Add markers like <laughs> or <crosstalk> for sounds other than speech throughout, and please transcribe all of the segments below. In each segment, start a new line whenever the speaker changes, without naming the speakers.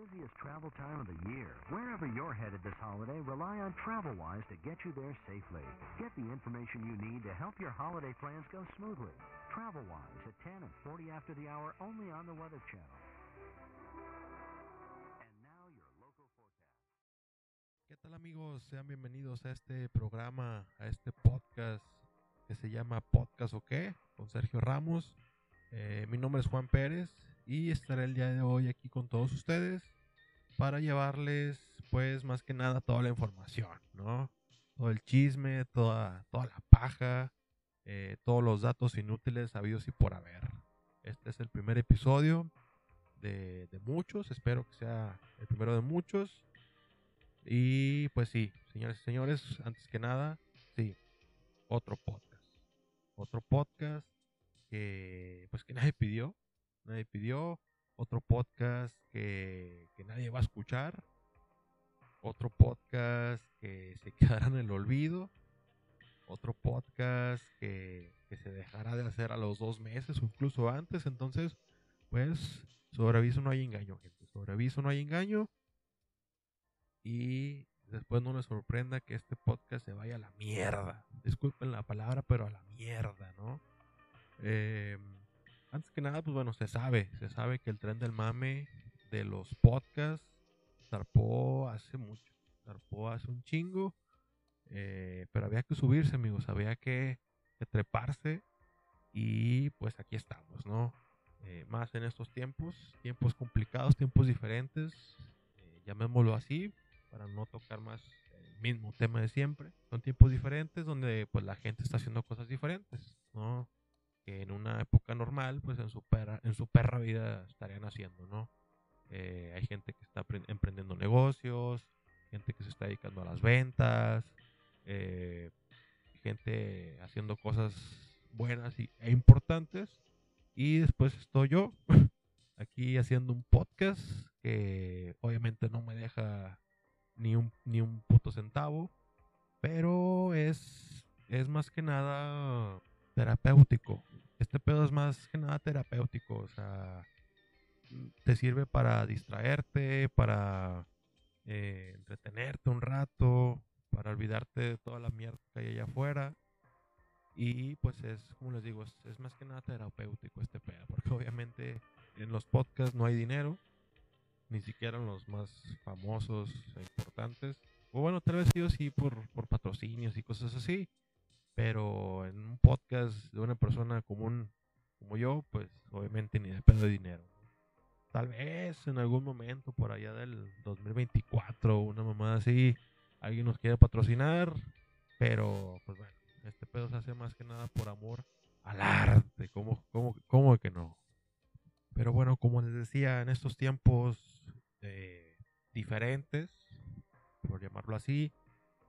busiest travel time of the year. Wherever you're headed this holiday, rely on TravelWise to get you there safely. Get the information you need to help your holiday plans go smoothly. TravelWise at 10 and 40 after the hour only on the Weather Channel.
¿Qué tal amigos? Sean bienvenidos a este programa, a este podcast que se llama Podcast o con Sergio Ramos. Eh, mi nombre es Juan Pérez y estaré el día de hoy aquí con todos ustedes para llevarles pues más que nada toda la información, ¿no? Todo el chisme, toda, toda la paja, eh, todos los datos inútiles habidos y por haber. Este es el primer episodio de, de muchos, espero que sea el primero de muchos. Y pues sí, señores y señores, antes que nada, sí, otro podcast. Otro podcast que pues que nadie pidió. Nadie pidió. Otro podcast que, nadie va a escuchar. Otro podcast que se <laughs> quedará en el olvido. Otro podcast que, que se dejará de hacer a los dos meses o incluso antes. Entonces, pues, sobre aviso no hay engaño, gente. Sobre aviso no hay engaño. Y después no les sorprenda que este podcast se vaya a la mierda. Disculpen la palabra, pero a la mierda, ¿no? Eh, antes que nada, pues bueno, se sabe, se sabe que el tren del mame de los podcasts zarpó hace mucho, zarpó hace un chingo, eh, pero había que subirse, amigos, había que, treparse y pues aquí estamos, ¿no? Eh, más en estos tiempos, tiempos complicados, tiempos diferentes, eh, llamémoslo así, para no tocar más el mismo tema de siempre. Son tiempos diferentes donde pues la gente está haciendo cosas diferentes, ¿no? Que en una época normal, pues en su perra, en su perra vida estarían haciendo, ¿no? Eh, hay gente que está emprendiendo negocios, gente que se está dedicando a las ventas, eh, gente haciendo cosas buenas y, e importantes. Y después estoy yo <laughs> aquí haciendo un podcast que obviamente no me deja ni un, ni un puto centavo, pero es, es más que nada terapéutico. Este pedo es más que nada terapéutico, o sea, te sirve para distraerte, para eh, entretenerte un rato, para olvidarte de toda la mierda que hay allá afuera. Y pues es, como les digo, es, más que nada terapéutico este pedo, porque obviamente en los podcasts no hay dinero, ni siquiera en los más famosos e importantes. O bueno, tal vez sí por, por patrocinios y cosas así. Pero en un podcast de una persona común como yo, pues obviamente ni de pedo de dinero. Tal vez en algún momento por allá del 2024, una mamada así, alguien nos quiere patrocinar. Pero pues bueno, este pedo se hace más que nada por amor al arte. ¿Cómo, cómo, cómo que no? Pero bueno, como les decía, en estos tiempos eh, diferentes, por llamarlo así,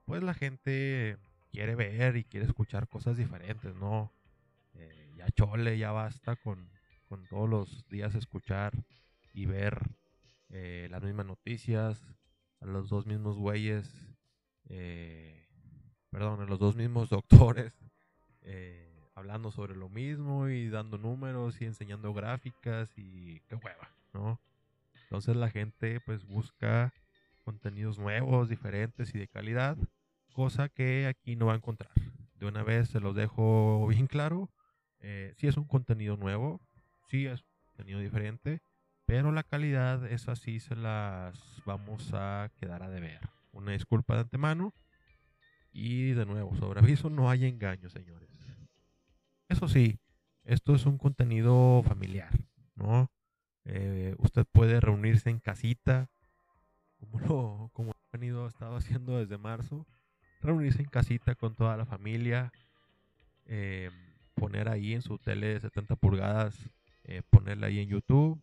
pues la gente quiere ver y quiere escuchar cosas diferentes, ¿no? Eh, ya chole, ya basta con, con todos los días escuchar y ver eh, las mismas noticias, a los dos mismos güeyes, eh, perdón, a los dos mismos <laughs> doctores eh, hablando sobre lo mismo y dando números y enseñando gráficas y qué hueva, ¿no? Entonces la gente pues busca contenidos nuevos, diferentes y de calidad, cosa que aquí no va a encontrar. De una vez se los dejo bien claro, eh, sí es un contenido nuevo, sí es un contenido diferente, pero la calidad es así, se las vamos a quedar a deber. Una disculpa de antemano y de nuevo, sobre aviso no hay engaño, señores. Eso sí, esto es un contenido familiar, ¿no? Eh, usted puede reunirse en casita, como lo como ha venido estado haciendo desde marzo, reunirse en casita con toda la familia, eh, poner ahí en su tele de 70 pulgadas, eh, ponerla ahí en YouTube,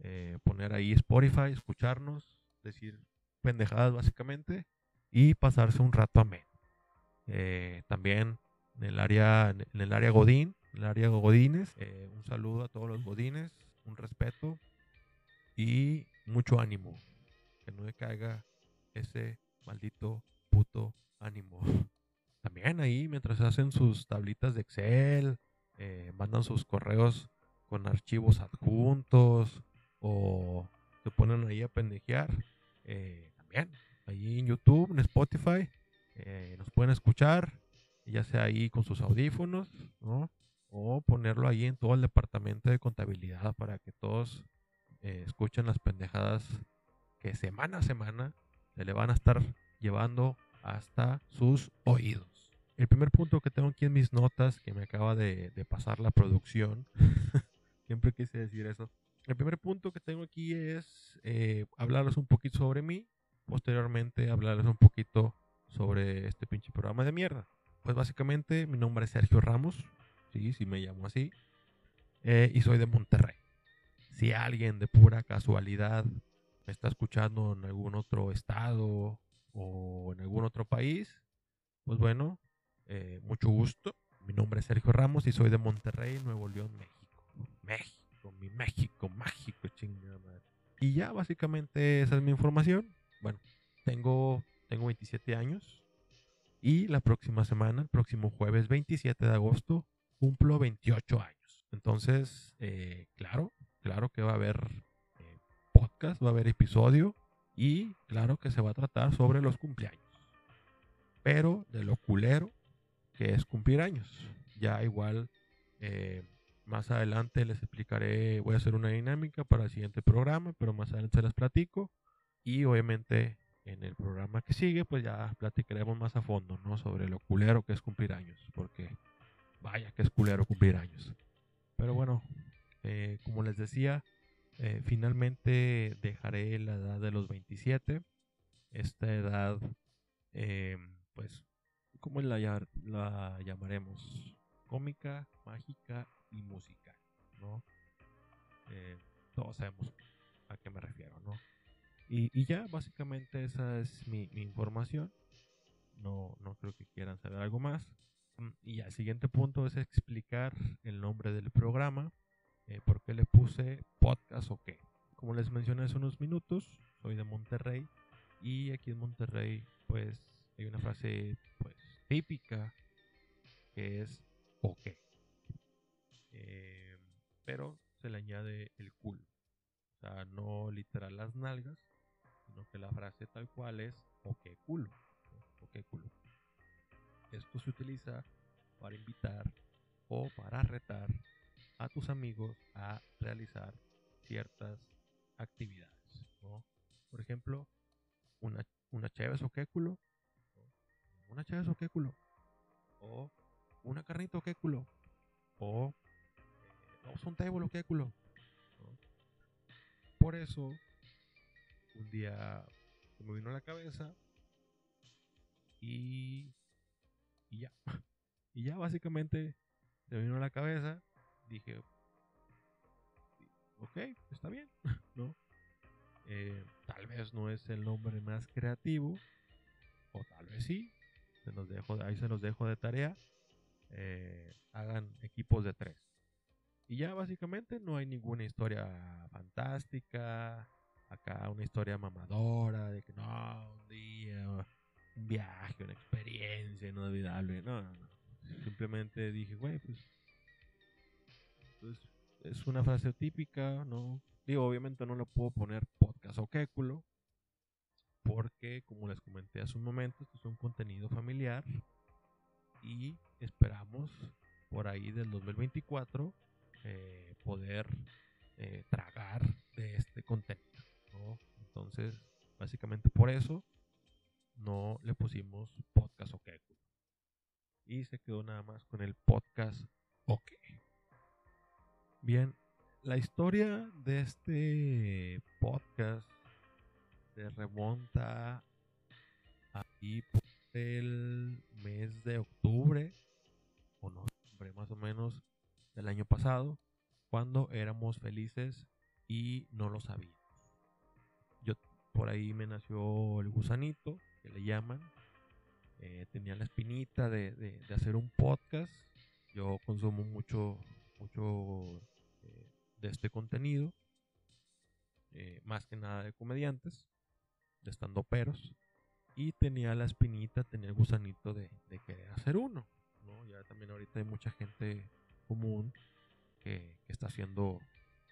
eh, poner ahí Spotify, escucharnos, decir pendejadas básicamente y pasarse un rato ameno. Eh, también en el área en el área Godín, en el área Godines, un saludo a todos los Godines, un respeto y mucho ánimo, que no le caiga ese maldito puto ánimo. También ahí mientras hacen sus tablitas de Excel, eh, mandan sus correos con archivos adjuntos o se ponen ahí a pendejear, eh, también, ahí en YouTube, en Spotify, eh, nos pueden escuchar, ya sea ahí con sus audífonos, ¿no? O ponerlo ahí en todo el departamento de contabilidad para que todos escuchen las pendejadas que semana a semana se le van a estar llevando hasta sus oídos. El primer punto que tengo aquí en mis notas, que me acaba de, de pasar la producción, <laughs> siempre quise decir eso. El primer punto que tengo aquí es eh, hablarles un poquito sobre mí, posteriormente hablarles un poquito sobre este pinche programa de mierda. Pues básicamente mi nombre es Sergio Ramos, sí, sí me llamo así, eh, y soy de Monterrey. Si alguien de pura casualidad me está escuchando en algún otro estado o en algún otro país, pues bueno, eh, mucho gusto. Mi nombre es Sergio Ramos y soy de Monterrey, Nuevo León, México. México, mi México, mágico, chingada madre. Y ya básicamente esa es mi información. Bueno, tengo, tengo 27 años y la próxima semana, el próximo jueves 27 de agosto, cumplo 28 años. Entonces, eh, claro, claro que va a haber eh, podcast, va a haber episodio y claro que se va a tratar sobre los cumpleaños. Pero de lo culero que es cumplir años. Ya igual eh, más adelante les explicaré, voy a hacer una dinámica para el siguiente programa, pero más adelante se las platico. Y obviamente en el programa que sigue, pues ya platicaremos más a fondo, ¿no? Sobre lo culero que es cumplir años, porque vaya que es culero cumplir años. Pero bueno, eh, como les decía, eh, finalmente dejaré la edad de los 27. Esta edad, pues ¿cómo la, la llamaremos? Cómica, mágica y musical, ¿no? Eh, todos sabemos a qué me refiero, ¿no? Y, ya, básicamente esa es mi, información. No, no creo que quieran saber algo más. Mm, y el siguiente punto es explicar el nombre del programa, eh, por qué le puse podcast o qué. Como les mencioné hace unos minutos, soy de Monterrey y aquí en Monterrey pues hay una frase pues típica que es ok. Eh, pero se le añade el culo. O sea, no literal las nalgas, sino que la frase tal cual es ok culo. Ok culo. Esto se utiliza para invitar o para retar a tus amigos a realizar ciertas actividades. Por ejemplo, una, una chévere o qué culo una chave o qué culo. O una carnita o qué culo. O eh, vamos un table o qué culo. Por eso, un día se me vino a la cabeza y, y ya. <laughs> Y ya básicamente se me vino a la cabeza. Dije, ok, está bien, <laughs> ¿no? Eh, tal vez no es el nombre más creativo, o tal vez sí, se los dejo, ahí se los dejo de tarea. Eh, hagan equipos de tres. Y ya básicamente no hay ninguna historia fantástica. Acá una historia mamadora de que no, un día, un viaje, una experiencia inolvidable. No, no, no. Simplemente dije, güey, pues, es una frase típica, ¿no? Digo, obviamente no lo puedo poner podcast o quéculo, porque como les comenté hace un momento, esto es un contenido familiar y esperamos por ahí del 2024 eh, poder eh, tragar de este contenido. Entonces, básicamente por eso no le pusimos podcast OK. Y se quedó nada más con el podcast OK. Bien, la historia de este podcast se remonta ahí por el mes de octubre o noviembre más o menos del año pasado, cuando éramos felices y no lo sabíamos. Yo por ahí me nació el gusanito, que le llaman. Eh, tenía la espinita de, de, hacer un podcast. Yo consumo mucho, mucho de este contenido, eh, más que nada de comediantes estando peros. Y tenía la espinita, tenía el gusanito de, querer hacer uno. ¿no? Ya también ahorita hay mucha gente común que, está haciendo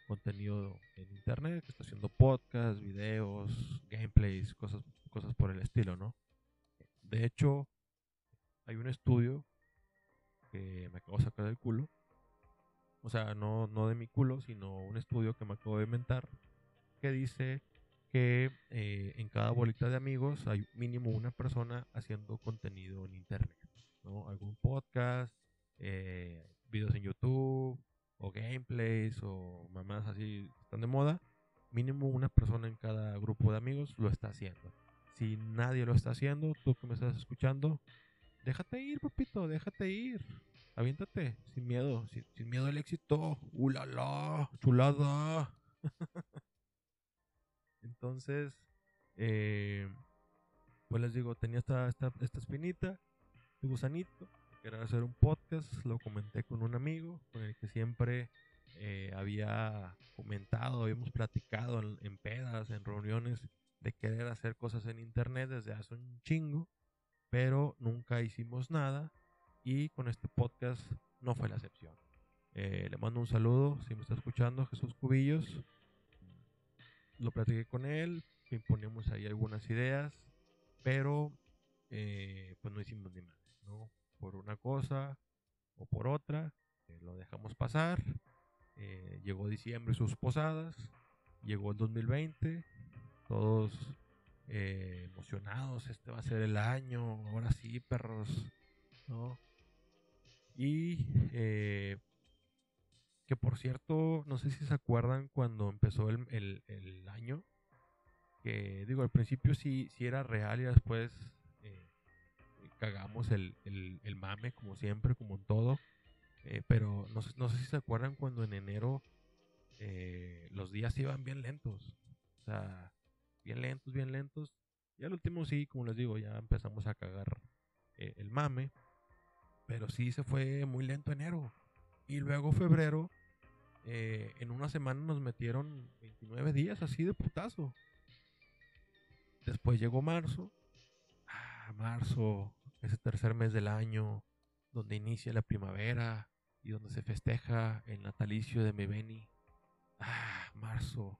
contenido en internet, que está haciendo podcasts, videos, gameplays, cosas, cosas por el estilo, ¿no? De hecho, hay un estudio que me acabo de sacar del culo. O sea, no, no de mi culo, sino un estudio que me acabo de inventar que dice que eh, en cada bolita de amigos hay mínimo una persona haciendo contenido en internet, ¿no? Algún podcast, eh, videos en YouTube, o gameplays, o mamás así están de moda. Mínimo una persona en cada grupo de amigos lo está haciendo. Si nadie lo está haciendo, tú que me estás escuchando, déjate ir, papito, déjate ir. Aviéntate, sin miedo, sin, sin miedo al éxito. ¡Ulala! ¡Chulada! <laughs> Entonces, eh, pues les digo, tenía esta, esta, esta espinita, de gusanito, quería hacer un podcast, lo comenté con un amigo, con el que siempre eh, había comentado, habíamos platicado en, en pedas, en reuniones, de querer hacer cosas en internet desde hace un chingo, pero nunca hicimos nada y con este podcast no fue la excepción. Eh, le mando un saludo, si me está escuchando, Jesús Cubillos. Lo platiqué con él, imponemos ahí algunas ideas, pero eh, pues no hicimos ni más, ¿no? Por una cosa o por otra, eh, lo dejamos pasar. Eh, llegó diciembre sus posadas, llegó el 2020, todos eh, emocionados, este va a ser el año, ahora sí, perros, ¿no? Y eh, que por cierto, no sé si se acuerdan cuando empezó el, el- año, que digo, al principio sí, sí era real y después eh, cagamos el, el- mame, como siempre, como en todo. Eh, pero no, no sé si se acuerdan cuando en enero eh, los días iban bien lentos. O sea, bien lentos, bien lentos. Y al último sí, como les digo, ya empezamos a cagar eh, el mame. Pero sí se fue muy lento enero. Y luego febrero, eh, en una semana nos metieron 29 días así de putazo. Después llegó marzo. Ah, marzo, ese tercer mes del año, donde inicia la primavera y donde se festeja el natalicio de mi Beni. Ah, marzo,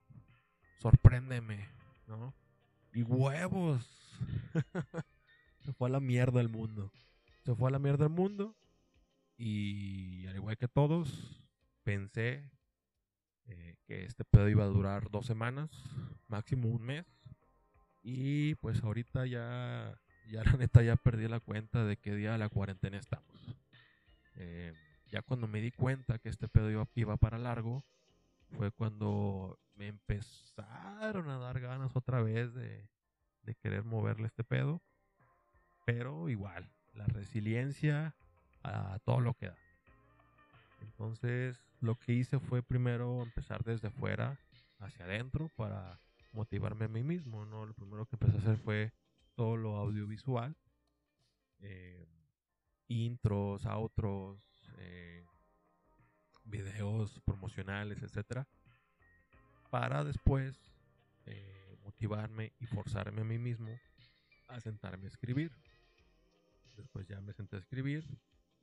sorpréndeme, ¿no? Y huevos. <laughs> se fue a la mierda el mundo. Se fue a la mierda el mundo. Y al igual que todos, pensé eh, que este pedo iba a durar dos semanas, máximo un mes. Y pues ahorita ya, ya la <laughs> neta ya perdí la cuenta de qué día de la cuarentena estamos. Eh, ya cuando me di cuenta que este pedo iba, iba para largo, fue cuando me empezaron a dar ganas otra vez de, de querer moverle este pedo. Pero igual, la resiliencia a todo lo que da. Entonces, lo que hice fue primero empezar desde fuera hacia adentro para motivarme a mí mismo, ¿no? Lo primero que empecé a hacer fue todo lo audiovisual, eh, intros, outros, eh, videos promocionales, etcétera, para después eh, motivarme y forzarme a mí mismo a sentarme a escribir. Después ya me senté a escribir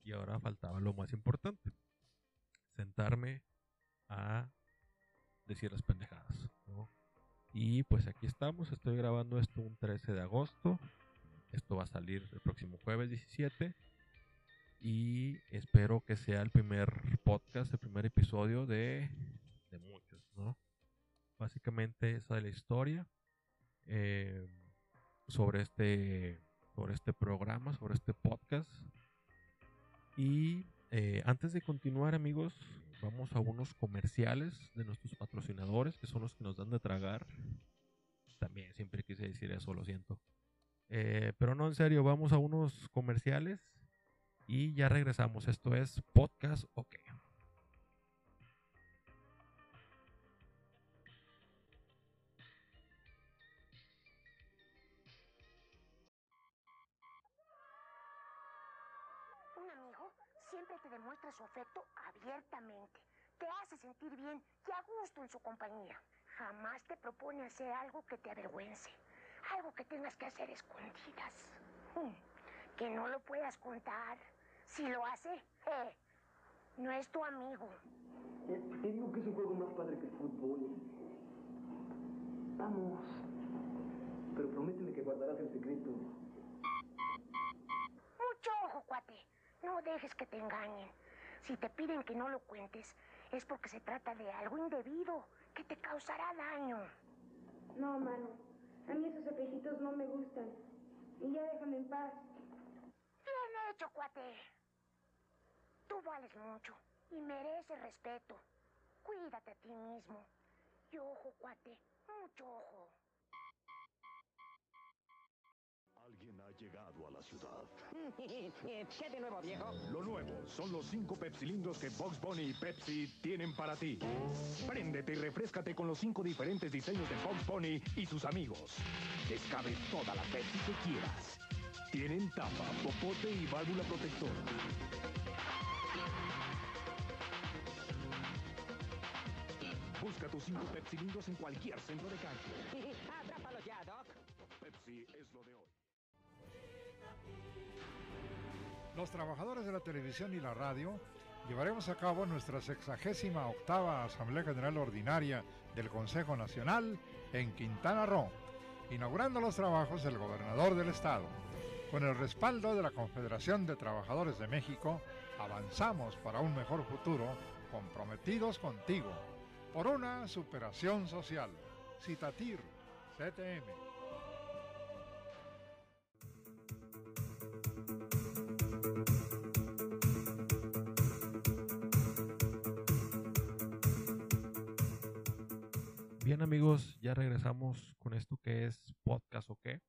y ahora faltaba lo más importante, sentarme a decir las pendejadas. Y pues aquí estamos, estoy grabando esto un 13 de agosto. Esto va a salir el próximo jueves 17. Y espero que sea el primer podcast, el primer episodio de, de muchos, ¿no? Básicamente esa es la historia eh, sobre, este, sobre este programa, sobre este podcast. Y eh, antes de continuar, amigos, vamos a unos comerciales de nuestros patrocinadores, que son los que nos dan de tragar. También siempre quise decir eso, lo siento. Eh, pero no, en serio, vamos a unos comerciales y ya regresamos. Esto es Podcast OK.
Demuestra su afecto abiertamente. Te hace sentir bien y a gusto en su compañía. Jamás te propone hacer algo que te avergüence. Algo que tengas que hacer escondidas. Hmm, Que no lo puedas contar. Si lo hace, eh, no es tu amigo.
Te digo que es un juego más padre que el fútbol. Vamos. Pero prométeme que guardarás el secreto.
Mucho ojo, cuate. No dejes que te engañen. Si te piden que no lo cuentes, es porque se trata de algo indebido que te causará daño.
No, mano. A mí esos espejitos no me gustan. Y ya déjame en paz.
Bien hecho, cuate. Tú vales mucho y mereces respeto. Cuídate a ti mismo. Y ojo, cuate, mucho ojo.
Alguien ha llegado a la ciudad. <laughs>
¿Qué de nuevo, viejo?
Lo nuevo son los cinco pepsilindros que Box Bunny y Pepsi tienen para ti. Préndete y refrescate con los cinco diferentes diseños de Box Bunny y sus amigos. Descabe toda la Pepsi que quieras. Tienen tapa, popote y válvula protectora. Busca tus cinco pepsilindros en cualquier centro de canje. <laughs>
Atrápalo ya, Doc.
Pepsi es lo de hoy.
Los trabajadores de la televisión y la radio llevaremos a cabo nuestra sexagésima octava Asamblea General Ordinaria del Consejo Nacional en Quintana Roo, inaugurando los trabajos el gobernador del estado. Con el respaldo de la Confederación de Trabajadores de México, avanzamos para un mejor futuro, comprometidos contigo, por una superación social. Citatir, CTM.
Bien amigos, ya regresamos con esto que es podcast o qué,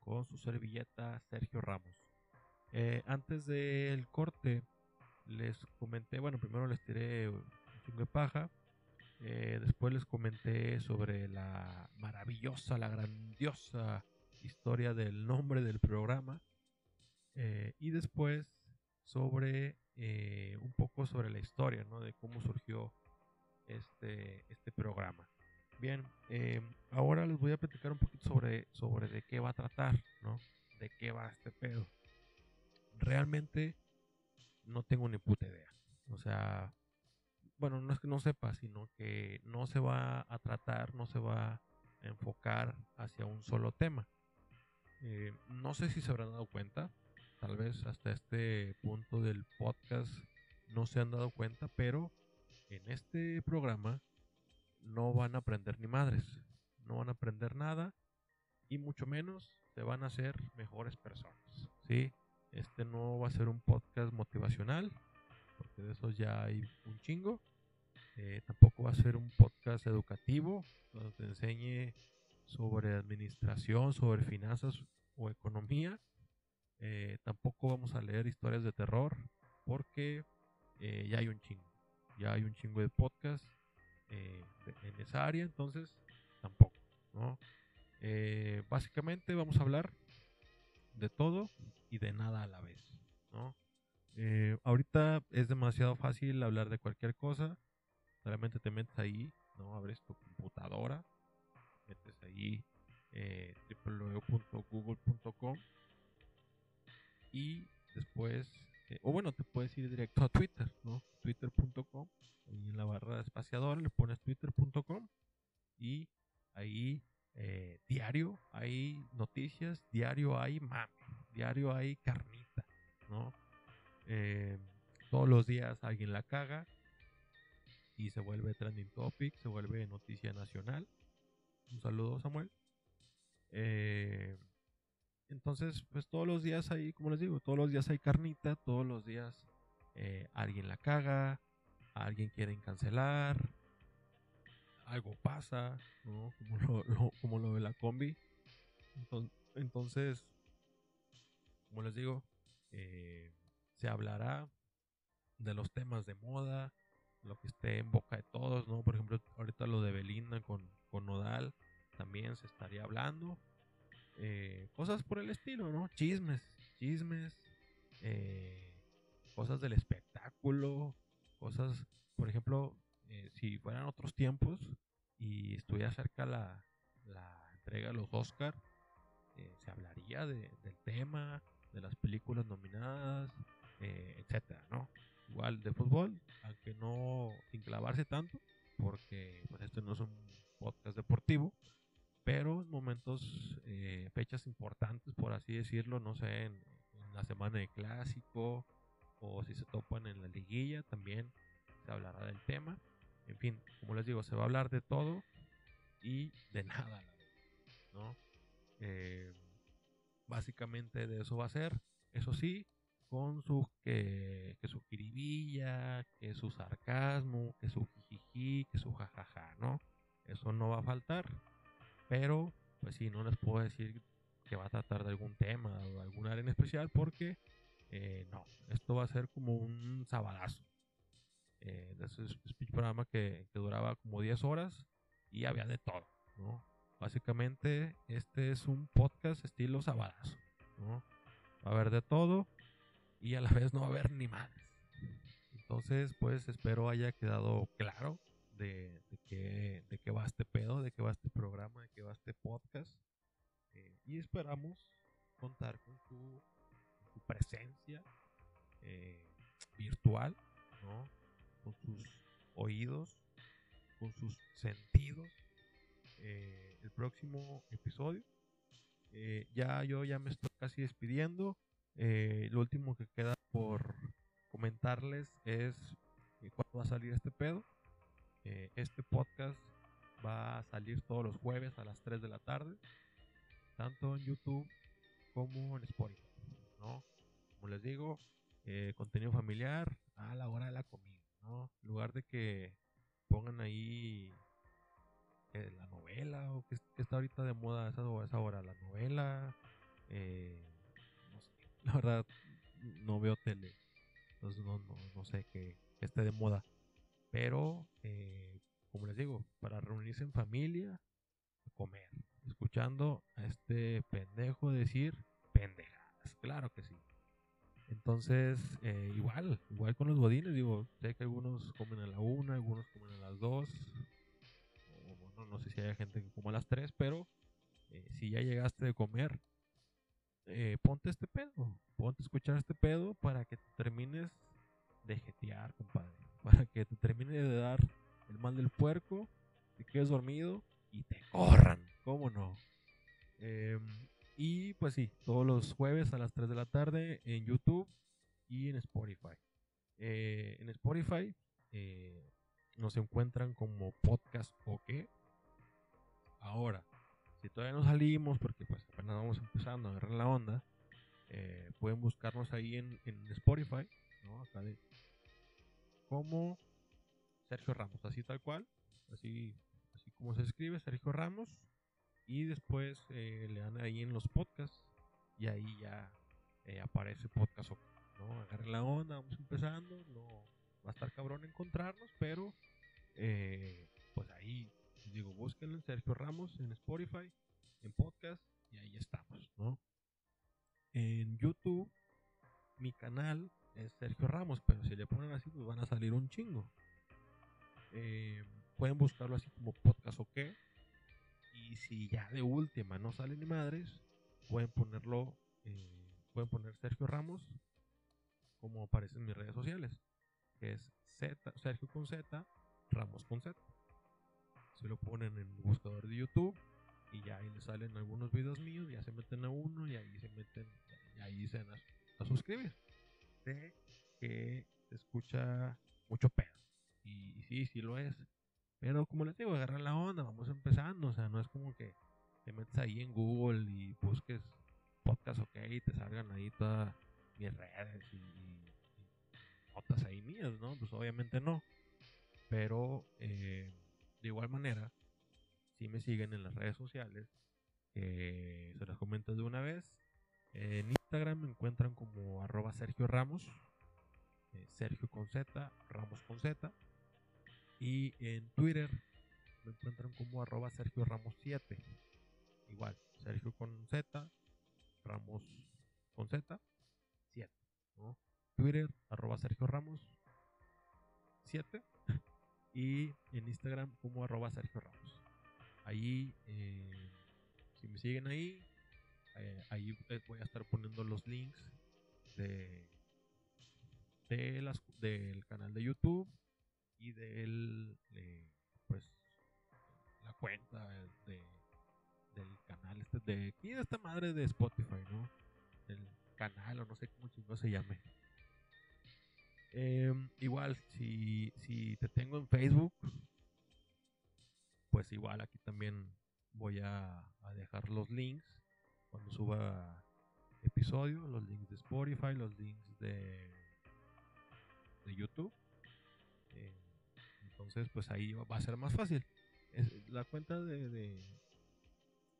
con su servilleta Sergio Ramos. Eh, antes del corte les comenté, bueno, primero les tiré un chingo de paja, eh, después les comenté sobre la maravillosa, la grandiosa historia del nombre del programa eh, y después sobre un poco sobre la historia, ¿no? De cómo surgió este, este programa. Bien, eh, ahora les voy a platicar un poquito sobre, sobre de qué va a tratar, ¿no? De qué va este pedo. Realmente no tengo ni puta idea. O sea, bueno, no es que no sepa, sino que no se va a tratar, no se va a enfocar hacia un solo tema. Eh, no sé si se habrán dado cuenta, tal vez hasta este punto del podcast no se han dado cuenta, pero en este programa no van a aprender ni madres, no van a aprender nada y mucho menos se van a hacer mejores personas, ¿sí? Este no va a ser un podcast motivacional, porque de esos ya hay un chingo. Eh, tampoco va a ser un podcast educativo, donde te enseñe sobre administración, sobre finanzas o economía. Eh, tampoco vamos a leer historias de terror, porque eh, ya hay un chingo. Ya hay un chingo de podcast eh, en esa área, entonces tampoco. Eh, básicamente vamos a hablar de todo y de nada a la vez. Eh, ahorita es demasiado fácil hablar de cualquier cosa, solamente te metes ahí, ¿no? Abres tu computadora, metes ahí www.google.com y después, eh, o bueno, te puedes ir directo a Twitter, ¿no? Twitter.com, ahí en la barra espaciadora le pones twitter.com y ahí eh, diario hay noticias, diario hay mame, diario hay carnita, ¿no? Eh, todos los días alguien la caga y se vuelve trending topic, se vuelve noticia nacional. Un saludo, Samuel. Eh, entonces, pues todos los días hay, como les digo, todos los días hay carnita, todos los días eh, alguien la caga, alguien quieren cancelar, algo pasa, ¿no? Como lo, lo- como lo de la combi. Enton- Entonces, como les digo, eh, se hablará de los temas de moda, lo que esté en boca de todos, ¿no? Por ejemplo, ahorita lo de Belinda con, con Nodal también se estaría hablando. Eh, cosas por el estilo, ¿no? Chismes, chismes, eh, cosas del espectáculo, cosas, por ejemplo, eh, si fueran otros tiempos y estuviera cerca la, entrega de los Oscar, eh, se hablaría de- del tema, de las películas nominadas, etcétera, ¿no? igual de fútbol, aunque no sin clavarse tanto, porque pues este no es un podcast deportivo, pero en momentos, eh, fechas importantes, por así decirlo, no sé, en, en la semana de clásico o si se topan en la liguilla, también se hablará del tema. En fin, como les digo, se va a hablar de todo y de <laughs> nada, ¿no? Eh, básicamente de eso va a ser. Eso sí, con su que, que su kiribilla, que su sarcasmo, que su jijiji, que su jajaja, ¿no? Eso no va a faltar. Pero, pues sí, no les puedo decir que va a tratar de algún tema o algún área en especial porque eh, no, esto va a ser como un sabadazo. Eh, de ese speech programa que, que duraba como 10 horas y había de todo, ¿no? Básicamente, este es un podcast estilo sabadazo, ¿no? Va a haber de todo y a la <laughs> vez no va a haber ni madres. Entonces, pues espero haya quedado claro de, de, qué, de qué va este pedo, de qué va este programa, de qué va este podcast. Eh, y esperamos contar con su, presencia eh, virtual, ¿no? Con sus oídos, con sus sentidos. Eh, el próximo episodio. Ya yo ya me estoy casi despidiendo. Lo último que queda por comentarles es cuándo va a salir este pedo. Eh, este podcast va a salir todos los jueves a las 3 de la tarde, tanto en YouTube como en Spotify. ¿no? Como les digo, eh, contenido familiar a la hora de la comida. ¿no? En lugar de que pongan ahí eh, la novela o que, está ahorita de moda esa, esa hora, la novela. Eh, no sé, <laughs> la verdad no veo tele, entonces no, no, no sé que, esté de moda. Pero, eh, como les digo, para reunirse en familia, a comer, escuchando a este pendejo decir pendejadas, claro que sí. Entonces, eh, igual, igual con los godines, digo, sé que algunos comen a la una, algunos comen a las dos, o bueno, no sé si hay gente que come a las tres, pero eh, si ya llegaste de comer, ponte este pedo, ponte a escuchar este pedo para que te termines de jetear, compadre, para que te termine de dar el mal del puerco, te quedes dormido y te corran, ¿cómo no? Eh, y pues sí, todos los jueves a las 3 de la tarde en YouTube y en Spotify. Eh, en Spotify eh, nos encuentran como podcast o qué. Ahora, si todavía no salimos, porque pues apenas vamos empezando a agarrar la onda, eh, pueden buscarnos ahí en, en Spotify, ¿no? Acá de, como Sergio Ramos, así tal cual, así, así como se escribe, Sergio Ramos y después eh, le dan ahí en los podcasts y ahí ya eh, aparece podcast ¿no? Agarren la onda, vamos empezando, no va a estar cabrón encontrarnos, pero eh, pues ahí digo, búsquenlo en Sergio Ramos en Spotify, en podcast y ahí estamos, ¿no? En YouTube mi canal es Sergio Ramos, pero si le ponen así pues van a salir un chingo. Eh, pueden buscarlo así como podcast o qué y si ya de última no sale ni madres, pueden ponerlo, eh, pueden poner Sergio Ramos, como aparece en mis redes sociales, que es Z, Sergio con Z, Ramos con Z. Se lo ponen en el buscador de YouTube y ya ahí les salen algunos videos míos, ya se meten a uno y ahí se meten, y ahí se a suscribir. Que escucha mucho pedo. Y, y sí, sí lo es. Pero como les digo, agarrar la onda, vamos empezando. O sea, no es como que te metes ahí en Google y busques podcast ok y te salgan ahí todas mis redes y, notas ahí mías, ¿no? Pues obviamente no. Pero eh, de igual manera, si me siguen en las redes sociales, eh, se los comento de una vez. En Instagram me encuentran como arroba Sergio Ramos, eh, Sergio con Z, Ramos con Z. Y en Twitter me encuentran como arroba Sergio Ramos 7. Igual, Sergio con Z, Ramos con Z, 7. ¿no? Twitter, arroba Sergio Ramos 7. <laughs> Y en Instagram como arroba Sergio Ramos. Ahí, eh, si me siguen ahí, eh, ahí voy a estar poniendo los links de de las, del canal de YouTube y del, eh, pues, la cuenta de, del canal este de aquí de esta madre de Spotify, ¿no? El canal o no sé cómo chingo se llame. Em, igual, si, si te tengo en Facebook, pues igual aquí también voy a dejar los links cuando suba episodio, los links de Spotify, los links de, de YouTube. Eh, entonces, pues ahí va a ser más fácil. La cuenta de, de,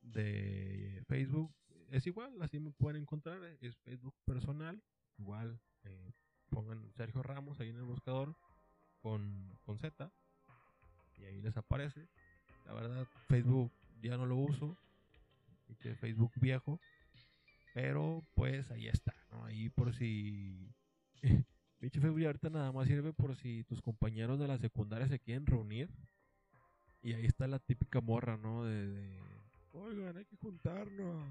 de Facebook es igual, así me pueden encontrar. Es Facebook personal. Igual eh, pongan Sergio Ramos ahí en el buscador con, con Z y ahí les aparece. La verdad, Facebook ya no lo uso. Facebook viejo. Pero pues ahí está, ¿no? Ahí por si. <laughs> Pinche Facebook ahorita nada más sirve por si tus compañeros de la secundaria se quieren reunir. Y ahí está la típica morra, ¿no? De, de, oigan, hay que juntarnos.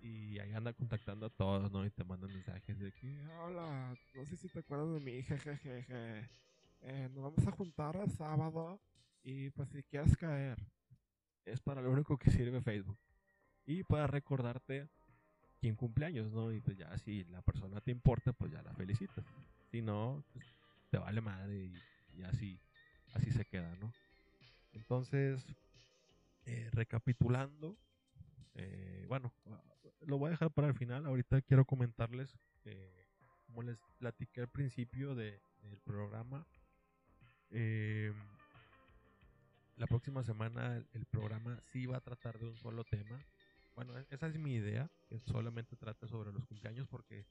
Y ahí anda contactando a todos, ¿no? Y te mandan mensajes de que, hola, no sé si te acuerdas de mí, jejejeje. Eh, nos vamos a juntar el sábado y pues si quieres caer. Es para lo único que sirve Facebook. Y para recordarte quién cumpleaños, ¿no? Y pues ya si la persona te importa, pues ya la felicitas. Si no, pues, te vale madre y, así, así se queda, ¿no? Entonces, eh, recapitulando, eh, bueno, lo voy a dejar para el final. Ahorita quiero comentarles, eh, como les platiqué al principio de- del programa, eh, la próxima semana el programa sí va a tratar de un solo tema. Bueno, e- esa es mi idea, que solamente trate sobre los cumpleaños porque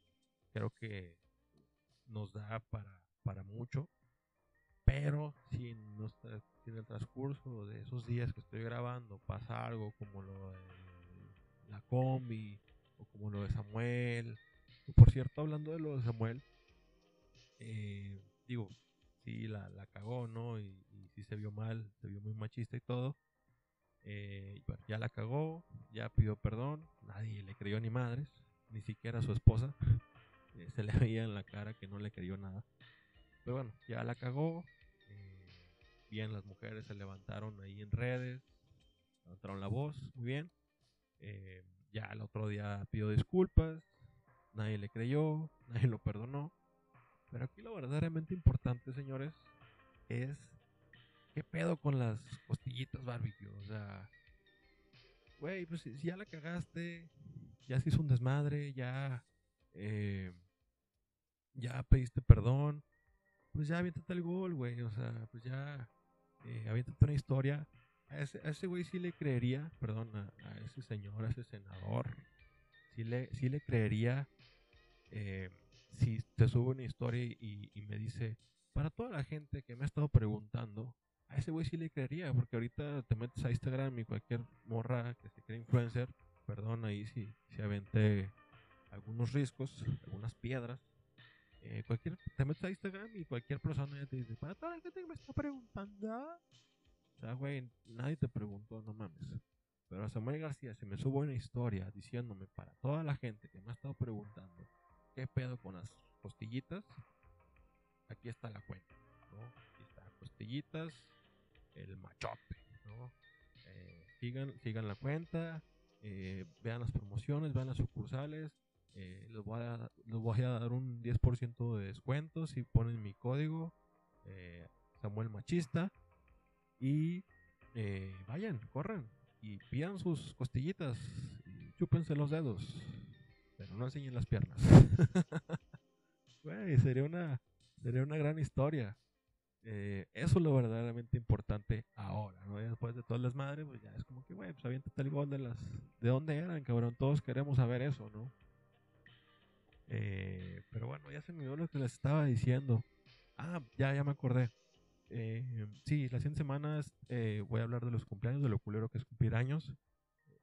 creo que nos da para, para mucho. Pero si en, nuestra- el transcurso de esos días que estoy grabando pasa algo como lo de la combi o como lo de Samuel. por cierto, hablando de lo de Samuel, eh, digo, sí la, la cagó, ¿no? Y, y sí se vio mal, se vio muy machista y todo. Eh, bueno, ya la cagó, ya pidió perdón, nadie le creyó ni madres, ni siquiera su esposa. <laughs> Eh, se le veía en la cara que no le creyó nada. Pero bueno, ya la cagó. eh, bien, las mujeres se levantaron ahí en redes, levantaron la voz, muy bien. Ya el otro día pidió disculpas, nadie le creyó, <laughs> nadie lo perdonó. Pero aquí lo verdaderamente importante, señores, es qué pedo con las costillitas barbecue. O sea, güey, pues si ya la cagaste, ya se hizo un desmadre, ya, eh, ya pediste perdón, pues ya aviéntate el gol, güey. O sea, pues ya, eh, aviéntate una historia. A ese, güey sí le creería, perdón, a, ese señor, a ese senador, sí le, sí le creería eh, si te sube una historia y, y me dice, para toda la gente que me ha estado preguntando, a ese güey sí le creería, porque ahorita te metes a Instagram y cualquier morra que se cree influencer, perdón ahí si, si aventé algunos riscos, algunas piedras, eh, cualquier, te metes a Instagram y cualquier persona ya te dice, para gente que me está preguntando, o sea, güey, nadie te preguntó, no mames. Pero a Samuel García se me sube una historia diciéndome para toda la gente que me ha estado preguntando qué pedo con las costillitas. Aquí está la cuenta, ¿no? Aquí está costillitas, el machote, ¿no? Eh, sigan, sigan la cuenta, eh, vean las promociones, vean las sucursales. eh, les, voy a, dar un 10% de descuento si ponen mi código eh, Samuel Machista. Y vayan, corran y pidan sus costillitas y chúpense los dedos, pero no enseñen las piernas. <laughs> Güey, sería una, sería una gran historia. Eh, eso es lo verdaderamente importante ahora, ¿no? Después de todas las madres, pues ya es como que, güey, pues aviéntate el gol de las... ¿De dónde eran, cabrón? Todos queremos saber eso, ¿no? Eh, pero bueno, ya se me olvidó lo que les estaba diciendo. Ah, ya, ya me acordé. Eh, sí, las 100 semanas eh, voy a hablar de los cumpleaños, de lo culero que es cumplir años.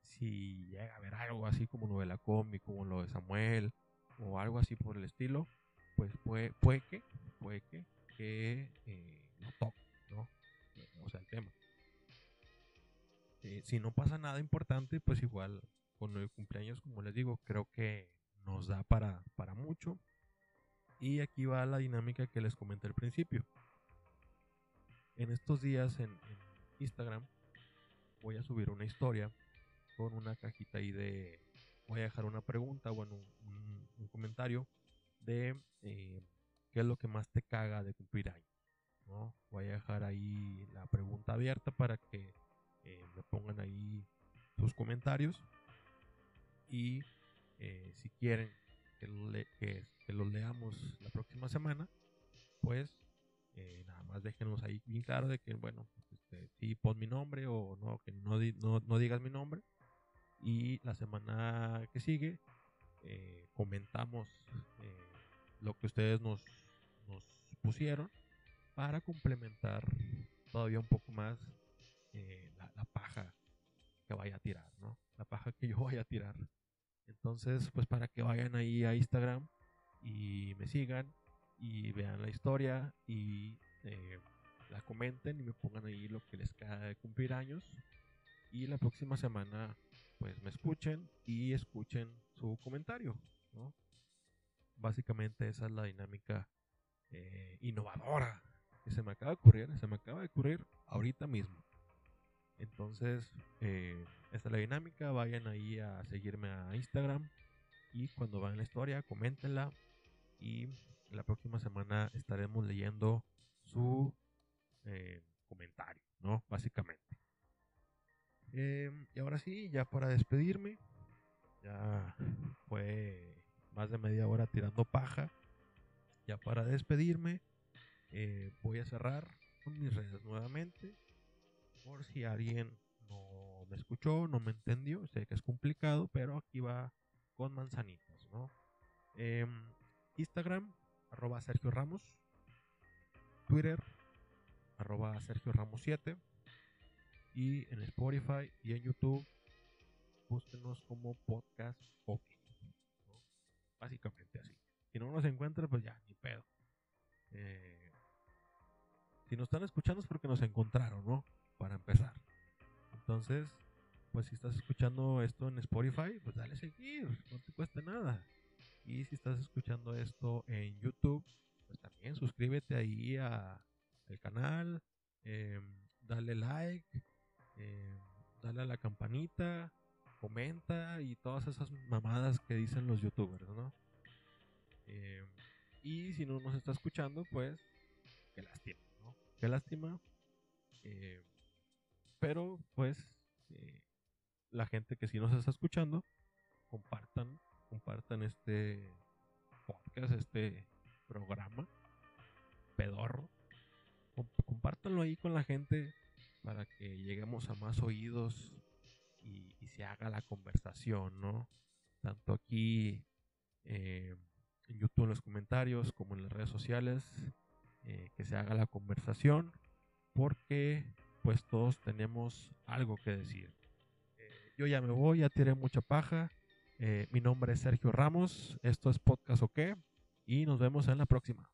Si llega a haber algo así como lo de la combi, como lo de Samuel, o algo así por el estilo, pues puede, puede que, puede que, que eh, lo toque, ¿no? O sea, el tema. Eh, si no pasa nada importante, pues igual con el cumpleaños, como les digo, creo que nos da para, para mucho. Y aquí va la dinámica que les comenté al principio. En estos días en, Instagram voy a subir una historia con una cajita ahí de... Voy a dejar una pregunta, bueno, un, un comentario de eh, qué es lo que más te caga de cumplir años. ¿no? Voy a dejar ahí la pregunta abierta para que eh, me pongan ahí sus comentarios. Y eh, si quieren que, le- que, que los leamos la próxima semana, pues eh, nada más déjenos ahí bien claro de que, bueno, este, sí pon mi nombre o no, que no, no, no digas mi nombre. Y la semana que sigue eh, comentamos eh, lo que ustedes nos, pusieron para complementar todavía un poco más eh, la, paja que vaya a tirar, ¿no? La paja que <laughs> yo vaya a tirar. Entonces, pues para que vayan ahí a Instagram y me sigan y vean la historia y eh, la comenten y me pongan ahí lo que les cae de cumplir años. Y la próxima semana, pues me escuchen y escuchen su comentario, ¿no? Básicamente esa es la dinámica eh, innovadora que se me acaba de ocurrir, se me acaba de ocurrir ahorita mismo. Entonces, eh, esta es la dinámica. Vayan ahí a seguirme a Instagram. Y cuando vean la historia, coméntenla. Y la próxima semana estaremos leyendo su eh, comentario, ¿no? Básicamente. Eh, y ahora sí, ya para despedirme. Ya fue más de media hora tirando paja. Ya para despedirme, eh, voy a cerrar mis redes nuevamente por si alguien no me escuchó, no me entendió, sé que es complicado, pero aquí va con manzanitas. Em, Instagram, arroba Sergio Ramos, Twitter, arroba Sergio Ramos 7, y en Spotify y en YouTube, búsquenos como podcast. Básicamente así. Si no nos encuentra, pues ya, ni pedo. Eh, si nos están escuchando es porque nos encontraron, ¿no? Para empezar. Entonces, pues si estás escuchando esto en Spotify, pues dale seguir, no te cuesta nada. Y si estás escuchando esto en YouTube, pues también suscríbete ahí al canal, eh, dale like, eh, dale a la campanita, comenta y todas esas mamadas que dicen los youtubers, ¿no? Eh, y si no nos está escuchando, pues qué lástima, ¿no? Qué lástima. Eh, pero pues eh, la gente que sí nos está escuchando, compartan, compartan este podcast, este programa, pedorro. Com- compártanlo ahí con la gente para que lleguemos a más oídos y, se haga la conversación, ¿no? Tanto aquí eh, en YouTube en los comentarios como en las redes sociales, eh, que se haga la conversación, porque pues todos tenemos algo que decir. Eh, yo ya me voy, ya tiré mucha paja. Mi nombre es Sergio Ramos, esto es Podcast OK y nos vemos en la próxima.